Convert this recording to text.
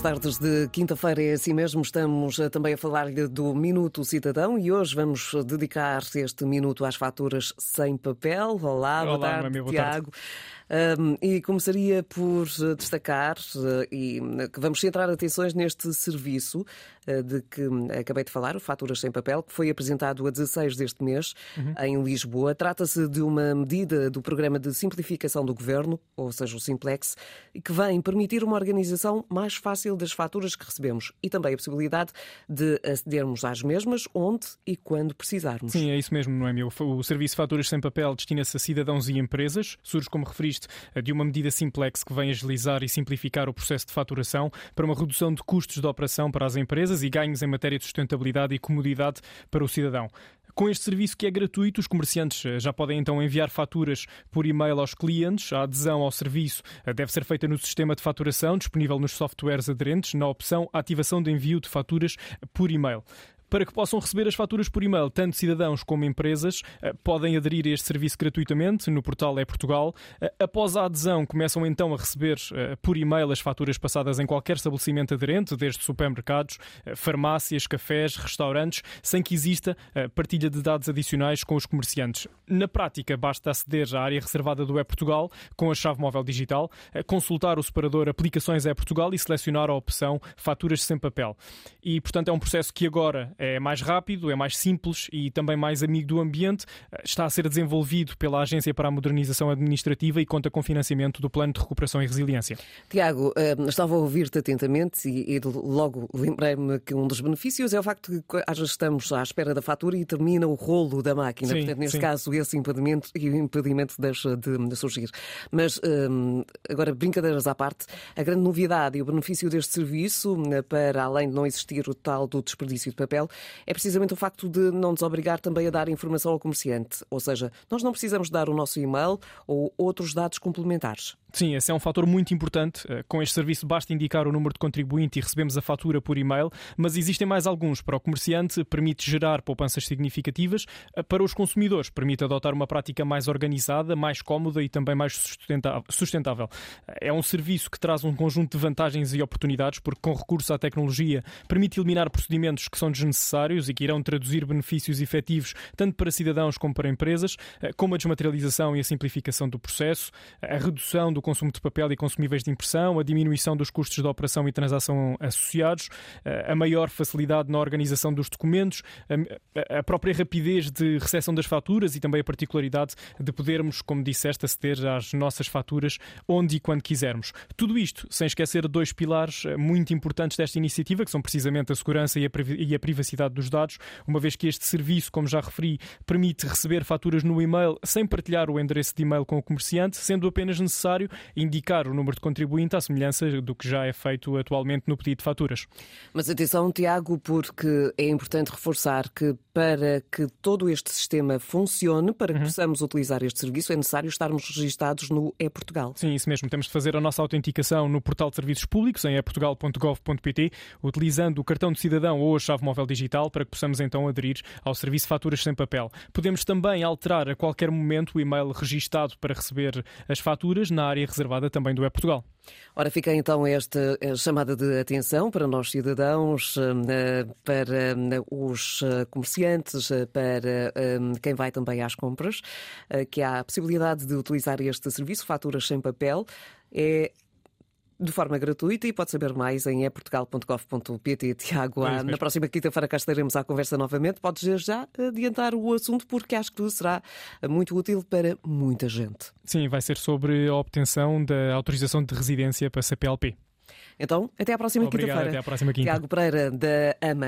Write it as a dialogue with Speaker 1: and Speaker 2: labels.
Speaker 1: tardes de quinta-feira é assim mesmo. Estamos eh, também a falar do Minuto Cidadão e hoje vamos dedicar este minuto às faturas sem papel. Olá,
Speaker 2: Olá
Speaker 1: boa tarde,
Speaker 2: Noemi, boa
Speaker 1: Tiago. Um, e começaria por eh, destacar uh, e, que vamos centrar atenções neste serviço uh, de que acabei de falar, o Faturas Sem Papel, que foi apresentado a 16 deste mês uhum. em Lisboa. Trata-se de uma medida do Programa de Simplificação do Governo, ou seja, o Simplex, que vem permitir uma organização mais fácil das faturas que recebemos e também a possibilidade de acedermos às mesmas onde e quando precisarmos.
Speaker 2: Sim, é isso mesmo, Noemi. O, o Serviço Faturas Sem Papel destina-se a cidadãos e empresas, surge como referiste de uma medida simplex que vem agilizar e simplificar o processo de faturação para uma redução de custos de operação para as empresas e ganhos em matéria de sustentabilidade e comodidade para o cidadão. Com este serviço que é gratuito, os comerciantes eh, já podem então enviar faturas por e-mail aos clientes. A adesão ao serviço eh, deve ser feita no sistema de faturação disponível nos softwares aderentes, na opção Ativação de envio de faturas por e-mail. Para que possam receber as faturas por e-mail, tanto cidadãos como empresas eh, podem aderir a este serviço gratuitamente no portal É Portugal. Eh, após a adesão, começam então a receber eh, por e-mail as faturas passadas em qualquer estabelecimento aderente, desde supermercados, farmácias, cafés, restaurantes, sem que exista partilha de dados adicionais com os comerciantes. Na prática, basta aceder à área reservada do É Portugal com a chave móvel digital, consultar o separador Aplicações É Portugal e selecionar a opção Faturas sem papel. E, portanto, é um processo que agora é mais rápido, é mais simples e também mais amigo do ambiente. Eh, está a ser desenvolvido pela Agência para a Modernização Administrativa e conta com financiamento do Plano de Recuperação e Resiliência.
Speaker 1: Tiago, eh, estava a ouvir-te atentamente e, logo lembrei-me que um dos benefícios é o facto de que às vezes estamos à espera da fatura e termina o rolo da máquina.
Speaker 2: Sim,
Speaker 1: Portanto, neste
Speaker 2: sim.
Speaker 1: caso, esse impedimento e o impedimento deixa de, surgir. Mas, eh, agora, brincadeiras à parte, a grande novidade e o benefício deste serviço, para além de não existir o tal do desperdício de papel, é precisamente o facto de não nos obrigar também a dar informação ao comerciante. Ou seja, nós não precisamos dar o nosso e-mail ou outros dados complementares.
Speaker 2: Sim, esse é um fator muito importante. Eh, com este serviço basta indicar o número de contribuinte e recebemos a fatura por e-mail, mas existem mais alguns. Para o comerciante, permite gerar poupanças significativas. Eh, para os consumidores, permite adotar uma prática mais organizada, mais cómoda e também mais sustentável. É um serviço que traz um conjunto de vantagens e oportunidades, porque com recurso à tecnologia permite eliminar procedimentos que são desnecessários e que irão traduzir benefícios efetivos tanto para cidadãos como para empresas, eh, como a desmaterialização e a simplificação do processo, a redução do consumo de papel e consumíveis de impressão, a diminuição dos custos de operação e transação associados, eh, a maior facilidade na organização dos documentos, a própria rapidez de recepção das faturas e também a particularidade de podermos, como disseste, aceder às nossas faturas onde e quando quisermos. Tudo isto sem esquecer dois pilares eh, muito importantes desta iniciativa, que são precisamente a segurança e a privacidade dos dados, uma vez que este serviço, como já referi, permite receber faturas no e-mail sem partilhar o endereço de e-mail com o comerciante, sendo apenas necessário indicar o número de contribuinte à semelhança do que já é feito atualmente no pedido de faturas.
Speaker 1: Mas atenção, Tiago, porque é importante reforçar que para que todo este sistema funcione, para que uhum. possamos utilizar este serviço, é necessário estarmos registados no e-Portugal.
Speaker 2: Sim, isso mesmo. Temos de fazer a nossa autenticação no portal de serviços públicos, em eportugal.gov.pt, utilizando o cartão de cidadão ou a chave móvel digital, para que possamos então aderir ao serviço Faturas Sem Papel. Podemos também alterar a qualquer momento o e-mail registado para receber as faturas na área reservada também do E-Portugal.
Speaker 1: Ora, fica então esta eh, chamada de atenção para nós cidadãos, eh, para eh, os comerciantes, para quem vai também às compras, que há a possibilidade de utilizar este serviço, faturas sem papel. É de forma gratuita e pode saber mais em eportugal.gov.pt. Tiago, é na próxima quinta-feira cá estaremos à conversa novamente. Podes já adiantar o assunto porque acho que será muito útil para muita gente.
Speaker 2: Sim, vai ser sobre a obtenção da autorização de residência para CPLP.
Speaker 1: Então, até à próxima
Speaker 2: quinta-feira. Até à próxima quinta.
Speaker 1: Tiago Pereira, da AMA.